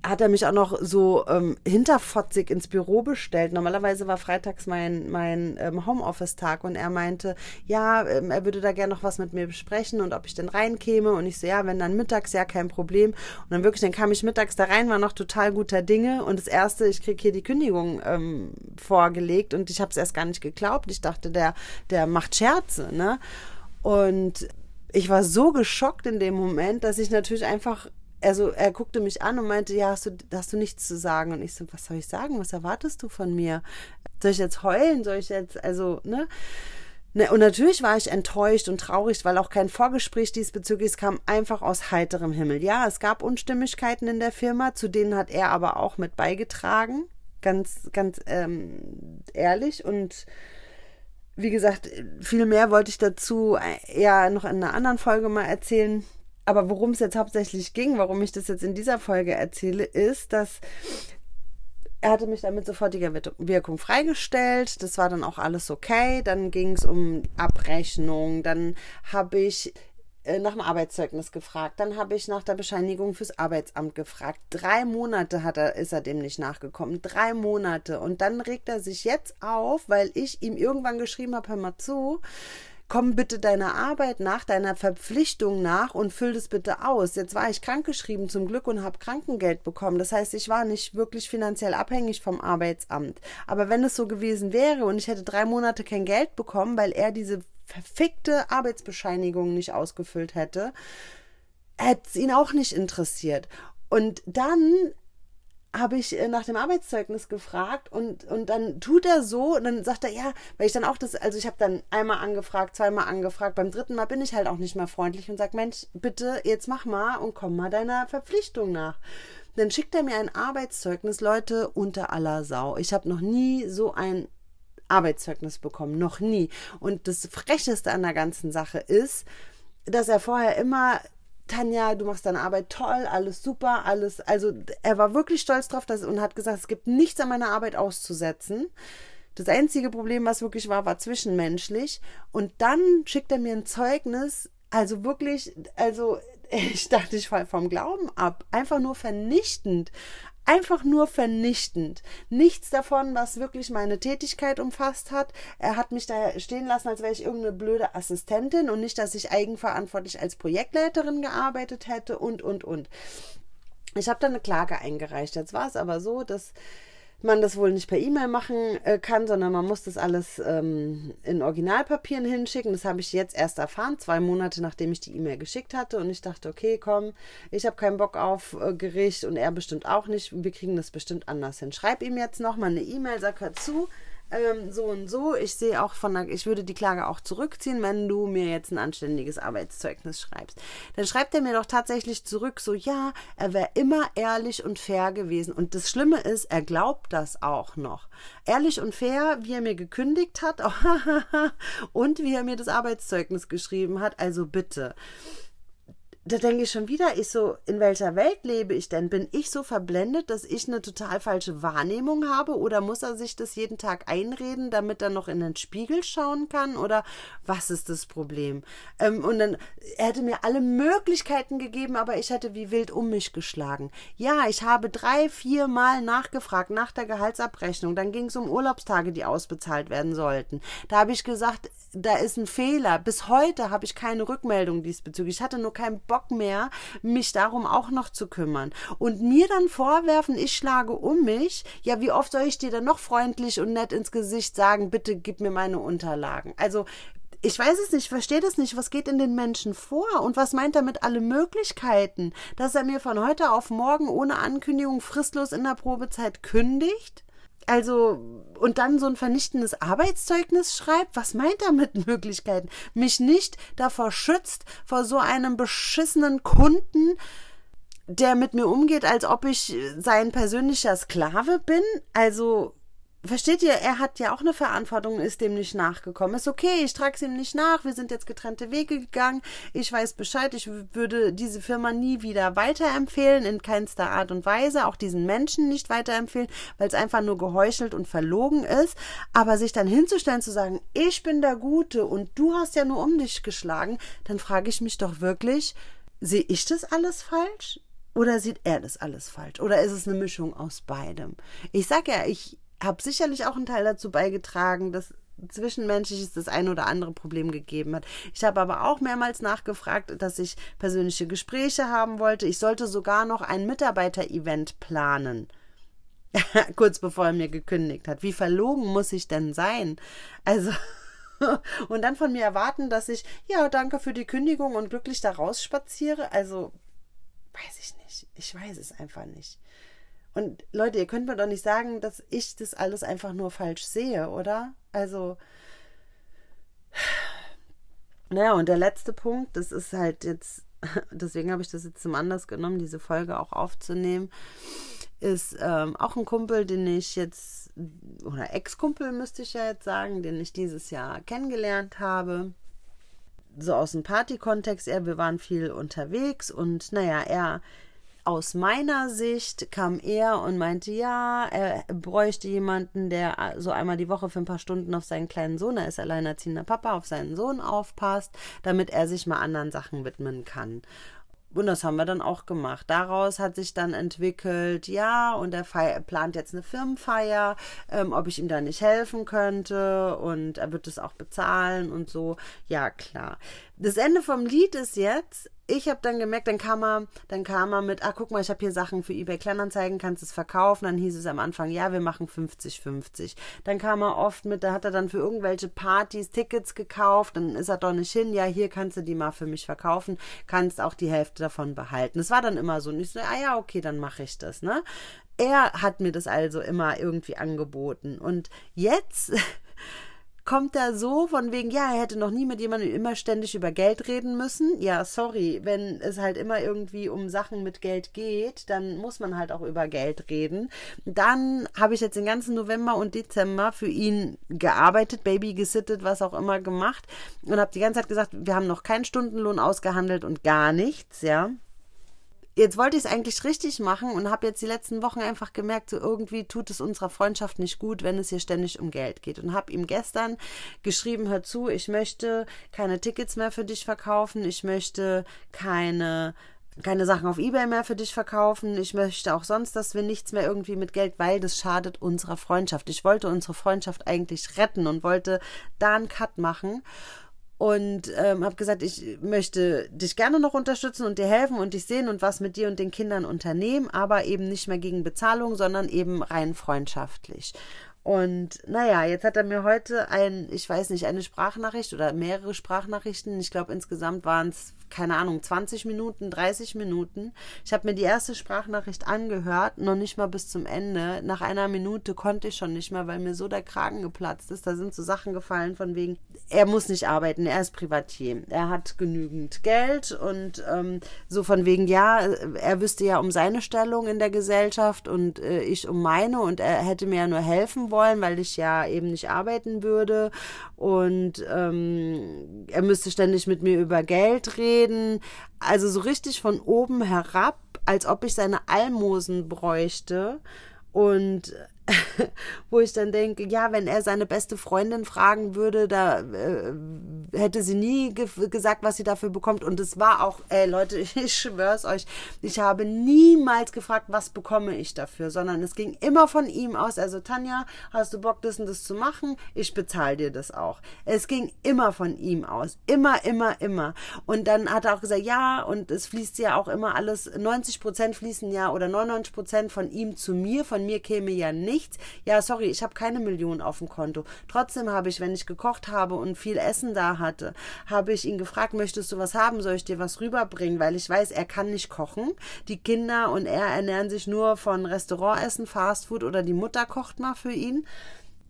Hat er mich auch noch so ähm, hinterfotzig ins Büro bestellt. Normalerweise war freitags mein, mein ähm, Homeoffice-Tag und er meinte, ja, ähm, er würde da gerne noch was mit mir besprechen und ob ich denn reinkäme. Und ich so, ja, wenn dann mittags, ja, kein Problem. Und dann wirklich, dann kam ich mittags da rein, war noch total guter Dinge. Und das Erste, ich krieg hier die Kündigung ähm, vorgelegt und ich habe es erst gar nicht geglaubt. Ich dachte, der, der macht Scherze, ne? Und ich war so geschockt in dem Moment, dass ich natürlich einfach also er guckte mich an und meinte, ja, hast du, hast du nichts zu sagen? Und ich so, was soll ich sagen? Was erwartest du von mir? Soll ich jetzt heulen? Soll ich jetzt, also, ne? Ne, und natürlich war ich enttäuscht und traurig, weil auch kein Vorgespräch diesbezüglich es kam einfach aus heiterem Himmel. Ja, es gab Unstimmigkeiten in der Firma, zu denen hat er aber auch mit beigetragen. Ganz, ganz ähm, ehrlich. Und wie gesagt, viel mehr wollte ich dazu eher noch in einer anderen Folge mal erzählen. Aber worum es jetzt hauptsächlich ging, warum ich das jetzt in dieser Folge erzähle, ist, dass er hatte mich dann mit sofortiger Wirkung freigestellt. Das war dann auch alles okay. Dann ging es um Abrechnung. Dann habe ich äh, nach dem Arbeitszeugnis gefragt. Dann habe ich nach der Bescheinigung fürs Arbeitsamt gefragt. Drei Monate hat er, ist er dem nicht nachgekommen. Drei Monate. Und dann regt er sich jetzt auf, weil ich ihm irgendwann geschrieben habe, hör mal zu, komm bitte deiner Arbeit nach, deiner Verpflichtung nach und füll das bitte aus. Jetzt war ich krankgeschrieben zum Glück und habe Krankengeld bekommen. Das heißt, ich war nicht wirklich finanziell abhängig vom Arbeitsamt. Aber wenn es so gewesen wäre und ich hätte drei Monate kein Geld bekommen, weil er diese verfickte Arbeitsbescheinigung nicht ausgefüllt hätte, hätte es ihn auch nicht interessiert. Und dann habe ich äh, nach dem Arbeitszeugnis gefragt und, und dann tut er so und dann sagt er, ja, weil ich dann auch das, also ich habe dann einmal angefragt, zweimal angefragt, beim dritten Mal bin ich halt auch nicht mehr freundlich und sage, Mensch, bitte, jetzt mach mal und komm mal deiner Verpflichtung nach. Dann schickt er mir ein Arbeitszeugnis, Leute, unter aller Sau. Ich habe noch nie so ein Arbeitszeugnis bekommen, noch nie. Und das Frecheste an der ganzen Sache ist, dass er vorher immer Tanja, du machst deine Arbeit toll, alles super, alles. Also er war wirklich stolz drauf dass, und hat gesagt, es gibt nichts an meiner Arbeit auszusetzen. Das einzige Problem, was wirklich war, war zwischenmenschlich. Und dann schickt er mir ein Zeugnis, also wirklich, also ich dachte, ich fall vom Glauben ab. Einfach nur vernichtend einfach nur vernichtend. Nichts davon, was wirklich meine Tätigkeit umfasst hat. Er hat mich da stehen lassen, als wäre ich irgendeine blöde Assistentin und nicht, dass ich eigenverantwortlich als Projektleiterin gearbeitet hätte und, und, und. Ich habe da eine Klage eingereicht. Jetzt war es aber so, dass man das wohl nicht per E-Mail machen äh, kann, sondern man muss das alles ähm, in Originalpapieren hinschicken. Das habe ich jetzt erst erfahren, zwei Monate nachdem ich die E-Mail geschickt hatte. Und ich dachte, okay, komm, ich habe keinen Bock auf äh, Gericht und er bestimmt auch nicht. Wir kriegen das bestimmt anders hin. Schreib ihm jetzt noch mal eine E-Mail, sag hör zu ähm, so und so. Ich sehe auch von der, ich würde die Klage auch zurückziehen, wenn du mir jetzt ein anständiges Arbeitszeugnis schreibst. Dann schreibt er mir doch tatsächlich zurück, so ja, er wäre immer ehrlich und fair gewesen. Und das Schlimme ist, er glaubt das auch noch. Ehrlich und fair, wie er mir gekündigt hat und wie er mir das Arbeitszeugnis geschrieben hat. Also bitte da denke ich schon wieder, ich so, in welcher Welt lebe ich denn? Bin ich so verblendet, dass ich eine total falsche Wahrnehmung habe? Oder muss er sich das jeden Tag einreden, damit er noch in den Spiegel schauen kann? Oder was ist das Problem? Ähm, und dann, er hätte mir alle Möglichkeiten gegeben, aber ich hätte wie wild um mich geschlagen. Ja, ich habe drei, vier Mal nachgefragt nach der Gehaltsabrechnung. Dann ging es um Urlaubstage, die ausbezahlt werden sollten. Da habe ich gesagt, da ist ein Fehler. Bis heute habe ich keine Rückmeldung diesbezüglich. Ich hatte nur keinen Bock mehr, mich darum auch noch zu kümmern. Und mir dann vorwerfen, ich schlage um mich. Ja, wie oft soll ich dir dann noch freundlich und nett ins Gesicht sagen, bitte gib mir meine Unterlagen? Also, ich weiß es nicht, verstehe das nicht. Was geht in den Menschen vor? Und was meint er mit alle Möglichkeiten? Dass er mir von heute auf morgen ohne Ankündigung fristlos in der Probezeit kündigt? Also, und dann so ein vernichtendes Arbeitszeugnis schreibt? Was meint er mit Möglichkeiten? Mich nicht davor schützt, vor so einem beschissenen Kunden, der mit mir umgeht, als ob ich sein persönlicher Sklave bin? Also, Versteht ihr, er hat ja auch eine Verantwortung, ist dem nicht nachgekommen. Ist okay, ich trage es ihm nicht nach, wir sind jetzt getrennte Wege gegangen, ich weiß Bescheid, ich würde diese Firma nie wieder weiterempfehlen, in keinster Art und Weise, auch diesen Menschen nicht weiterempfehlen, weil es einfach nur geheuchelt und verlogen ist. Aber sich dann hinzustellen, zu sagen, ich bin der Gute und du hast ja nur um dich geschlagen, dann frage ich mich doch wirklich, sehe ich das alles falsch? Oder sieht er das alles falsch? Oder ist es eine Mischung aus beidem? Ich sag ja, ich habe sicherlich auch einen Teil dazu beigetragen, dass zwischenmenschliches das ein oder andere Problem gegeben hat. Ich habe aber auch mehrmals nachgefragt, dass ich persönliche Gespräche haben wollte. Ich sollte sogar noch ein Mitarbeiter-Event planen. Kurz bevor er mir gekündigt hat. Wie verlogen muss ich denn sein? Also, und dann von mir erwarten, dass ich, ja, danke für die Kündigung und glücklich da rausspaziere. Also, weiß ich nicht. Ich weiß es einfach nicht. Und Leute, ihr könnt mir doch nicht sagen, dass ich das alles einfach nur falsch sehe, oder? Also, naja, und der letzte Punkt, das ist halt jetzt, deswegen habe ich das jetzt zum Anlass genommen, diese Folge auch aufzunehmen, ist ähm, auch ein Kumpel, den ich jetzt, oder Ex-Kumpel müsste ich ja jetzt sagen, den ich dieses Jahr kennengelernt habe. So aus dem Party-Kontext, er, wir waren viel unterwegs und naja, er aus meiner Sicht kam er und meinte, ja, er bräuchte jemanden, der so einmal die Woche für ein paar Stunden auf seinen kleinen Sohn, er ist alleinerziehender Papa, auf seinen Sohn aufpasst, damit er sich mal anderen Sachen widmen kann. Und das haben wir dann auch gemacht. Daraus hat sich dann entwickelt, ja, und er plant jetzt eine Firmenfeier, ähm, ob ich ihm da nicht helfen könnte und er wird es auch bezahlen und so. Ja, klar. Das Ende vom Lied ist jetzt, ich habe dann gemerkt, dann kam er, dann kam er mit, ah, guck mal, ich habe hier Sachen für eBay Kleinanzeigen, kannst es verkaufen. Dann hieß es am Anfang, ja, wir machen 50-50. Dann kam er oft mit, da hat er dann für irgendwelche Partys Tickets gekauft, dann ist er doch nicht hin, ja, hier kannst du die mal für mich verkaufen, kannst auch die Hälfte davon behalten. Es war dann immer so, und ich so, ah ja, okay, dann mache ich das, ne? Er hat mir das also immer irgendwie angeboten. Und jetzt kommt er so von wegen, ja, er hätte noch nie mit jemandem immer ständig über Geld reden müssen. Ja, sorry, wenn es halt immer irgendwie um Sachen mit Geld geht, dann muss man halt auch über Geld reden. Dann habe ich jetzt den ganzen November und Dezember für ihn gearbeitet, Baby gesittet, was auch immer gemacht und habe die ganze Zeit gesagt, wir haben noch keinen Stundenlohn ausgehandelt und gar nichts, ja jetzt wollte ich es eigentlich richtig machen und habe jetzt die letzten Wochen einfach gemerkt, so irgendwie tut es unserer Freundschaft nicht gut, wenn es hier ständig um Geld geht. Und habe ihm gestern geschrieben, hör zu, ich möchte keine Tickets mehr für dich verkaufen, ich möchte keine keine Sachen auf eBay mehr für dich verkaufen. Ich möchte auch sonst, dass wir nichts mehr irgendwie mit Geld, weil das schadet unserer Freundschaft. Ich wollte unsere Freundschaft eigentlich retten und wollte da einen Cut machen und ähm, habe gesagt, ich möchte dich gerne noch unterstützen und dir helfen und dich sehen und was mit dir und den Kindern unternehmen, aber eben nicht mehr gegen Bezahlung, sondern eben rein freundschaftlich. Und naja, jetzt hat er mir heute ein, ich weiß nicht, eine Sprachnachricht oder mehrere Sprachnachrichten, ich glaube insgesamt waren es keine Ahnung, 20 Minuten, 30 Minuten. Ich habe mir die erste Sprachnachricht angehört, noch nicht mal bis zum Ende. Nach einer Minute konnte ich schon nicht mehr, weil mir so der Kragen geplatzt ist. Da sind so Sachen gefallen von wegen, er muss nicht arbeiten, er ist Privatier. Er hat genügend Geld und ähm, so von wegen, ja, er wüsste ja um seine Stellung in der Gesellschaft und äh, ich um meine und er hätte mir ja nur helfen wollen, weil ich ja eben nicht arbeiten würde und ähm, er müsste ständig mit mir über Geld reden also so richtig von oben herab, als ob ich seine Almosen bräuchte. Und wo ich dann denke, ja, wenn er seine beste Freundin fragen würde, da äh, hätte sie nie ge gesagt, was sie dafür bekommt. Und es war auch, ey Leute, ich schwör's euch, ich habe niemals gefragt, was bekomme ich dafür, sondern es ging immer von ihm aus. Also Tanja, hast du Bock, das und das zu machen? Ich bezahle dir das auch. Es ging immer von ihm aus. Immer, immer, immer. Und dann hat er auch gesagt, ja, und es fließt ja auch immer alles, 90 Prozent fließen ja oder 99 Prozent von ihm zu mir, von mir käme ja nichts. Ja, sorry, ich habe keine Millionen auf dem Konto. Trotzdem habe ich, wenn ich gekocht habe und viel Essen da hatte, habe ich ihn gefragt, möchtest du was haben? Soll ich dir was rüberbringen? Weil ich weiß, er kann nicht kochen. Die Kinder und er ernähren sich nur von Restaurantessen, Fastfood oder die Mutter kocht mal für ihn.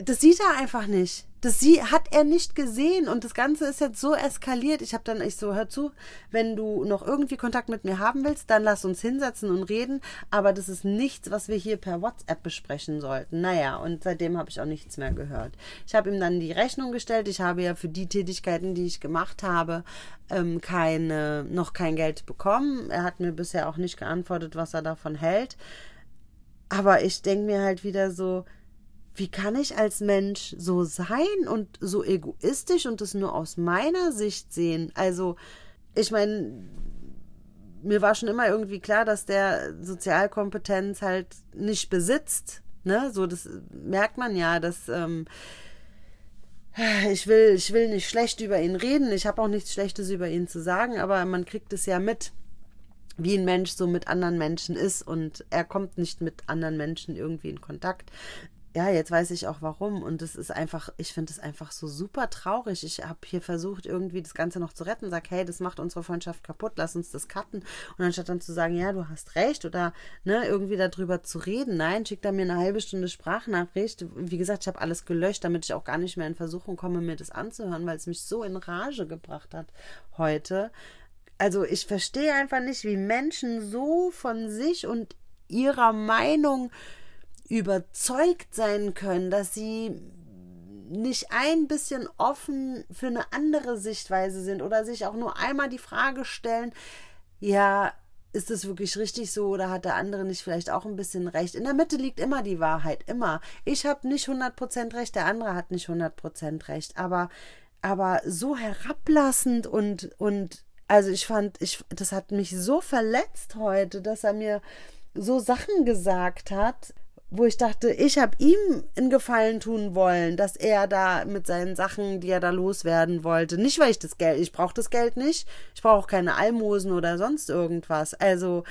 Das sieht er einfach nicht. Das sie hat er nicht gesehen und das Ganze ist jetzt so eskaliert. Ich habe dann ich so hör zu, wenn du noch irgendwie Kontakt mit mir haben willst, dann lass uns hinsetzen und reden. Aber das ist nichts, was wir hier per WhatsApp besprechen sollten. Naja, und seitdem habe ich auch nichts mehr gehört. Ich habe ihm dann die Rechnung gestellt. Ich habe ja für die Tätigkeiten, die ich gemacht habe, ähm, keine noch kein Geld bekommen. Er hat mir bisher auch nicht geantwortet, was er davon hält. Aber ich denke mir halt wieder so, wie kann ich als Mensch so sein und so egoistisch und das nur aus meiner Sicht sehen? Also, ich meine, mir war schon immer irgendwie klar, dass der Sozialkompetenz halt nicht besitzt. Ne, so das merkt man ja, dass ähm, ich will, ich will nicht schlecht über ihn reden. Ich habe auch nichts Schlechtes über ihn zu sagen, aber man kriegt es ja mit, wie ein Mensch so mit anderen Menschen ist und er kommt nicht mit anderen Menschen irgendwie in Kontakt ja, jetzt weiß ich auch warum. Und es ist einfach, ich finde es einfach so super traurig. Ich habe hier versucht, irgendwie das Ganze noch zu retten. Sag, hey, das macht unsere Freundschaft kaputt, lass uns das cutten. Und anstatt dann zu sagen, ja, du hast recht oder ne, irgendwie darüber zu reden, nein, schickt er mir eine halbe Stunde Sprachnachricht. Wie gesagt, ich habe alles gelöscht, damit ich auch gar nicht mehr in Versuchung komme, mir das anzuhören, weil es mich so in Rage gebracht hat heute. Also ich verstehe einfach nicht, wie Menschen so von sich und ihrer Meinung überzeugt sein können, dass sie nicht ein bisschen offen für eine andere Sichtweise sind oder sich auch nur einmal die Frage stellen, ja, ist es wirklich richtig so oder hat der andere nicht vielleicht auch ein bisschen recht? In der Mitte liegt immer die Wahrheit, immer. Ich habe nicht 100% recht, der andere hat nicht 100% recht, aber, aber so herablassend und, und, also ich fand, ich, das hat mich so verletzt heute, dass er mir so Sachen gesagt hat, wo ich dachte, ich habe ihm einen Gefallen tun wollen, dass er da mit seinen Sachen, die er da loswerden wollte, nicht weil ich das Geld, ich brauche das Geld nicht, ich brauche auch keine Almosen oder sonst irgendwas. Also,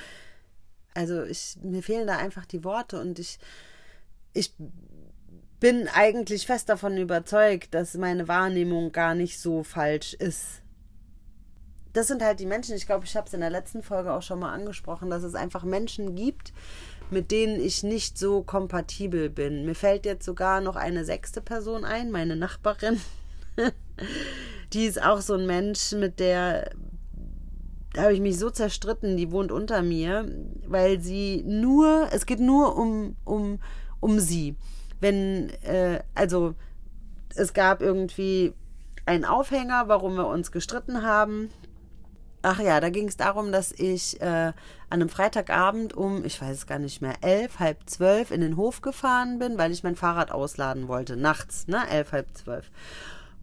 also ich, mir fehlen da einfach die Worte und ich, ich bin eigentlich fest davon überzeugt, dass meine Wahrnehmung gar nicht so falsch ist. Das sind halt die Menschen, ich glaube, ich habe es in der letzten Folge auch schon mal angesprochen, dass es einfach Menschen gibt, mit denen ich nicht so kompatibel bin. Mir fällt jetzt sogar noch eine sechste Person ein, meine Nachbarin. die ist auch so ein Mensch, mit der habe ich mich so zerstritten, die wohnt unter mir, weil sie nur, es geht nur um, um, um sie. Wenn, äh, also es gab irgendwie einen Aufhänger, warum wir uns gestritten haben. Ach ja, da ging es darum, dass ich äh, an einem Freitagabend um, ich weiß es gar nicht mehr, elf, halb zwölf in den Hof gefahren bin, weil ich mein Fahrrad ausladen wollte. Nachts, ne? Elf, halb zwölf.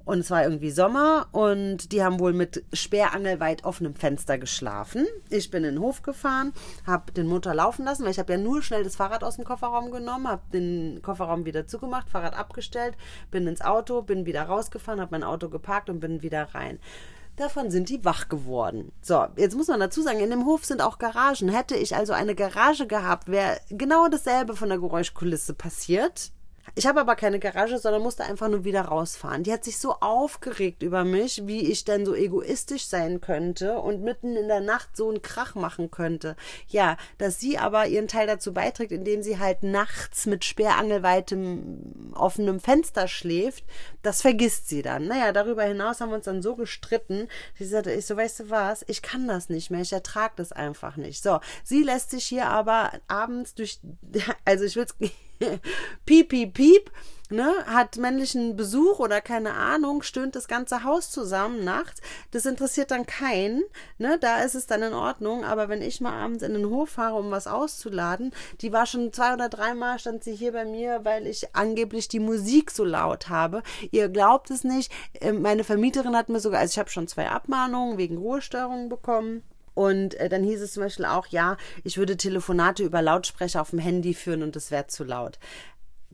Und es war irgendwie Sommer und die haben wohl mit sperrangelweit offenem Fenster geschlafen. Ich bin in den Hof gefahren, habe den Motor laufen lassen, weil ich habe ja nur schnell das Fahrrad aus dem Kofferraum genommen, habe den Kofferraum wieder zugemacht, Fahrrad abgestellt, bin ins Auto, bin wieder rausgefahren, habe mein Auto geparkt und bin wieder rein. Davon sind die wach geworden. So, jetzt muss man dazu sagen, in dem Hof sind auch Garagen. Hätte ich also eine Garage gehabt, wäre genau dasselbe von der Geräuschkulisse passiert. Ich habe aber keine Garage, sondern musste einfach nur wieder rausfahren. Die hat sich so aufgeregt über mich, wie ich denn so egoistisch sein könnte und mitten in der Nacht so einen Krach machen könnte. Ja, dass sie aber ihren Teil dazu beiträgt, indem sie halt nachts mit sperrangelweitem offenem Fenster schläft, das vergisst sie dann. Naja, darüber hinaus haben wir uns dann so gestritten. Sie sagte, ich so, weißt du was, ich kann das nicht mehr, ich ertrage das einfach nicht. So, sie lässt sich hier aber abends durch, also ich will es piep, piep, piep, ne, hat männlichen Besuch oder keine Ahnung, stöhnt das ganze Haus zusammen nachts. Das interessiert dann keinen, ne, da ist es dann in Ordnung. Aber wenn ich mal abends in den Hof fahre, um was auszuladen, die war schon zwei oder dreimal stand sie hier bei mir, weil ich angeblich die Musik so laut habe. Ihr glaubt es nicht. Ähm, meine Vermieterin hat mir sogar, also ich habe schon zwei Abmahnungen wegen Ruhestörungen bekommen. Und äh, dann hieß es zum Beispiel auch, ja, ich würde Telefonate über Lautsprecher auf dem Handy führen und es wäre zu laut.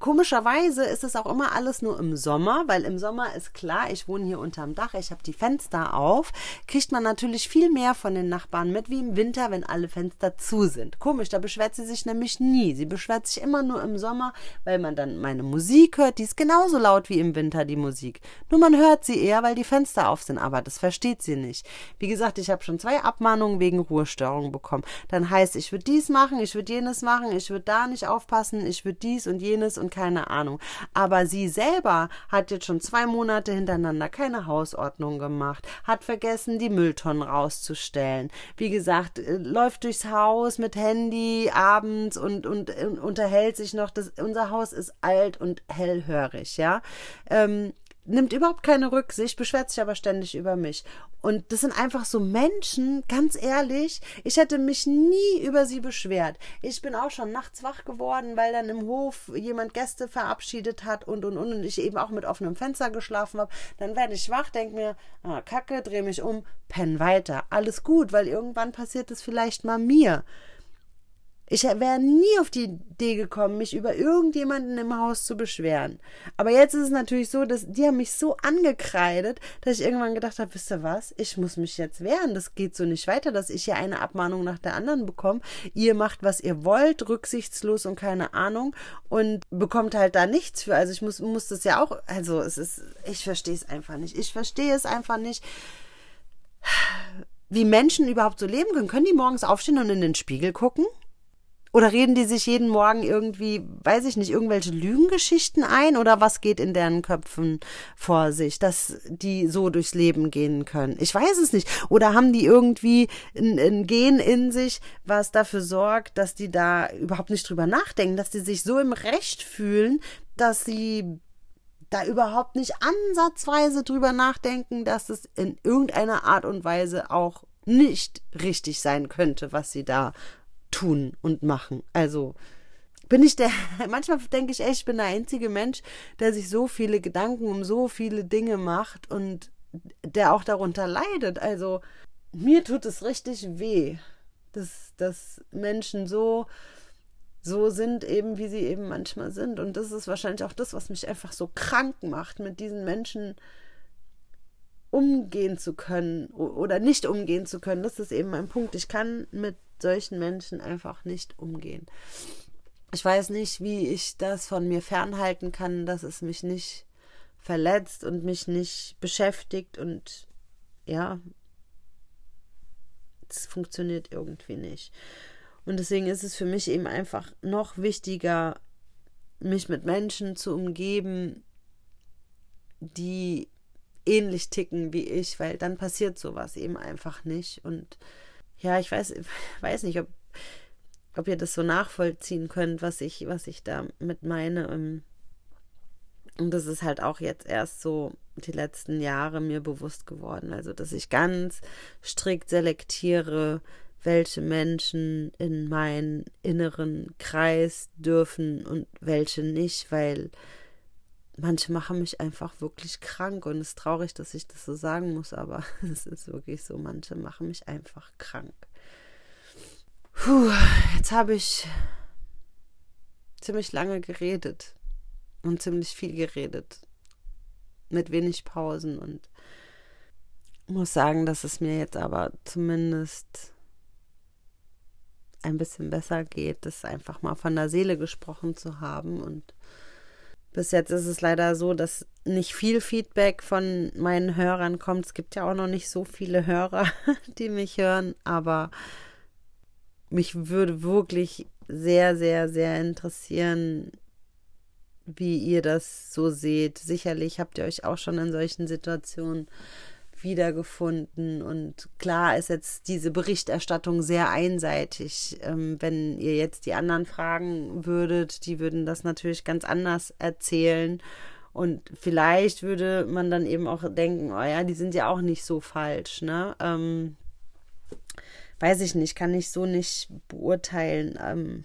Komischerweise ist es auch immer alles nur im Sommer, weil im Sommer ist klar, ich wohne hier unterm Dach, ich habe die Fenster auf, kriegt man natürlich viel mehr von den Nachbarn mit wie im Winter, wenn alle Fenster zu sind. Komisch, da beschwert sie sich nämlich nie. Sie beschwert sich immer nur im Sommer, weil man dann meine Musik hört, die ist genauso laut wie im Winter die Musik. Nur man hört sie eher, weil die Fenster auf sind, aber das versteht sie nicht. Wie gesagt, ich habe schon zwei Abmahnungen wegen Ruhestörung bekommen. Dann heißt, ich würde dies machen, ich würde jenes machen, ich würde da nicht aufpassen, ich würde dies und jenes und keine Ahnung. Aber sie selber hat jetzt schon zwei Monate hintereinander keine Hausordnung gemacht, hat vergessen, die Mülltonnen rauszustellen. Wie gesagt, äh, läuft durchs Haus mit Handy abends und, und, und unterhält sich noch. Das, unser Haus ist alt und hellhörig, ja. Ähm, nimmt überhaupt keine Rücksicht, beschwert sich aber ständig über mich. Und das sind einfach so Menschen, ganz ehrlich, ich hätte mich nie über sie beschwert. Ich bin auch schon nachts wach geworden, weil dann im Hof jemand Gäste verabschiedet hat und und und und ich eben auch mit offenem Fenster geschlafen habe. Dann werde ich wach, denke mir, ah, Kacke, drehe mich um, penn weiter. Alles gut, weil irgendwann passiert es vielleicht mal mir. Ich wäre nie auf die Idee gekommen, mich über irgendjemanden im Haus zu beschweren. Aber jetzt ist es natürlich so, dass die haben mich so angekreidet, dass ich irgendwann gedacht habe, wisst ihr was, ich muss mich jetzt wehren. Das geht so nicht weiter, dass ich hier eine Abmahnung nach der anderen bekomme. Ihr macht, was ihr wollt, rücksichtslos und keine Ahnung und bekommt halt da nichts für. Also ich muss, muss das ja auch, also es ist, ich verstehe es einfach nicht. Ich verstehe es einfach nicht wie Menschen überhaupt so leben können. Können die morgens aufstehen und in den Spiegel gucken? Oder reden die sich jeden Morgen irgendwie, weiß ich nicht, irgendwelche Lügengeschichten ein? Oder was geht in deren Köpfen vor sich, dass die so durchs Leben gehen können? Ich weiß es nicht. Oder haben die irgendwie ein, ein Gen in sich, was dafür sorgt, dass die da überhaupt nicht drüber nachdenken, dass die sich so im Recht fühlen, dass sie da überhaupt nicht ansatzweise drüber nachdenken, dass es in irgendeiner Art und Weise auch nicht richtig sein könnte, was sie da tun und machen. Also bin ich der, manchmal denke ich echt, ich bin der einzige Mensch, der sich so viele Gedanken um so viele Dinge macht und der auch darunter leidet. Also mir tut es richtig weh, dass, dass Menschen so, so sind, eben wie sie eben manchmal sind. Und das ist wahrscheinlich auch das, was mich einfach so krank macht, mit diesen Menschen umgehen zu können oder nicht umgehen zu können. Das ist eben mein Punkt. Ich kann mit solchen Menschen einfach nicht umgehen. Ich weiß nicht, wie ich das von mir fernhalten kann, dass es mich nicht verletzt und mich nicht beschäftigt und ja, es funktioniert irgendwie nicht. Und deswegen ist es für mich eben einfach noch wichtiger, mich mit Menschen zu umgeben, die ähnlich ticken wie ich, weil dann passiert sowas eben einfach nicht. Und ja, ich weiß, weiß nicht, ob, ob ihr das so nachvollziehen könnt, was ich, was ich damit meine. Ähm, und das ist halt auch jetzt erst so die letzten Jahre mir bewusst geworden. Also, dass ich ganz strikt selektiere, welche Menschen in meinen inneren Kreis dürfen und welche nicht, weil manche machen mich einfach wirklich krank und es ist traurig, dass ich das so sagen muss, aber es ist wirklich so, manche machen mich einfach krank. Puh, jetzt habe ich ziemlich lange geredet und ziemlich viel geredet mit wenig Pausen und muss sagen, dass es mir jetzt aber zumindest ein bisschen besser geht, das einfach mal von der Seele gesprochen zu haben und bis jetzt ist es leider so, dass nicht viel Feedback von meinen Hörern kommt. Es gibt ja auch noch nicht so viele Hörer, die mich hören, aber mich würde wirklich sehr, sehr, sehr interessieren, wie ihr das so seht. Sicherlich habt ihr euch auch schon in solchen Situationen wiedergefunden. Und klar ist jetzt diese Berichterstattung sehr einseitig. Ähm, wenn ihr jetzt die anderen fragen würdet, die würden das natürlich ganz anders erzählen. Und vielleicht würde man dann eben auch denken, oh ja, die sind ja auch nicht so falsch, ne? Ähm, weiß ich nicht, kann ich so nicht beurteilen. Ähm,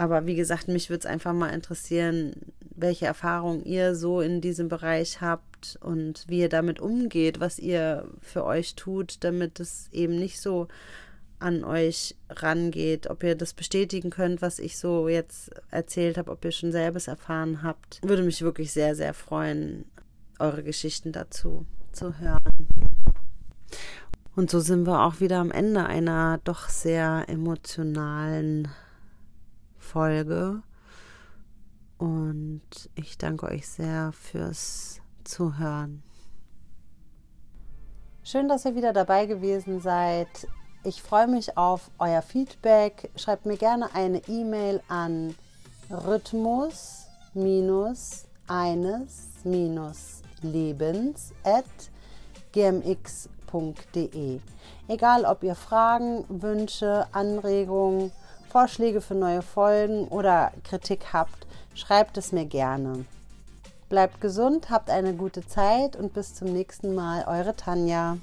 aber wie gesagt, mich würde es einfach mal interessieren, welche Erfahrungen ihr so in diesem Bereich habt und wie ihr damit umgeht, was ihr für euch tut, damit es eben nicht so an euch rangeht, ob ihr das bestätigen könnt, was ich so jetzt erzählt habe, ob ihr schon selbst erfahren habt. Würde mich wirklich sehr, sehr freuen, eure Geschichten dazu zu hören. Und so sind wir auch wieder am Ende einer doch sehr emotionalen Folge. Und ich danke euch sehr fürs Zuhören. Schön, dass ihr wieder dabei gewesen seid. Ich freue mich auf euer Feedback. Schreibt mir gerne eine E-Mail an rhythmus eines lebens gmx.de. Egal, ob ihr Fragen, Wünsche, Anregungen, Vorschläge für neue Folgen oder Kritik habt, schreibt es mir gerne. Bleibt gesund, habt eine gute Zeit und bis zum nächsten Mal. Eure Tanja.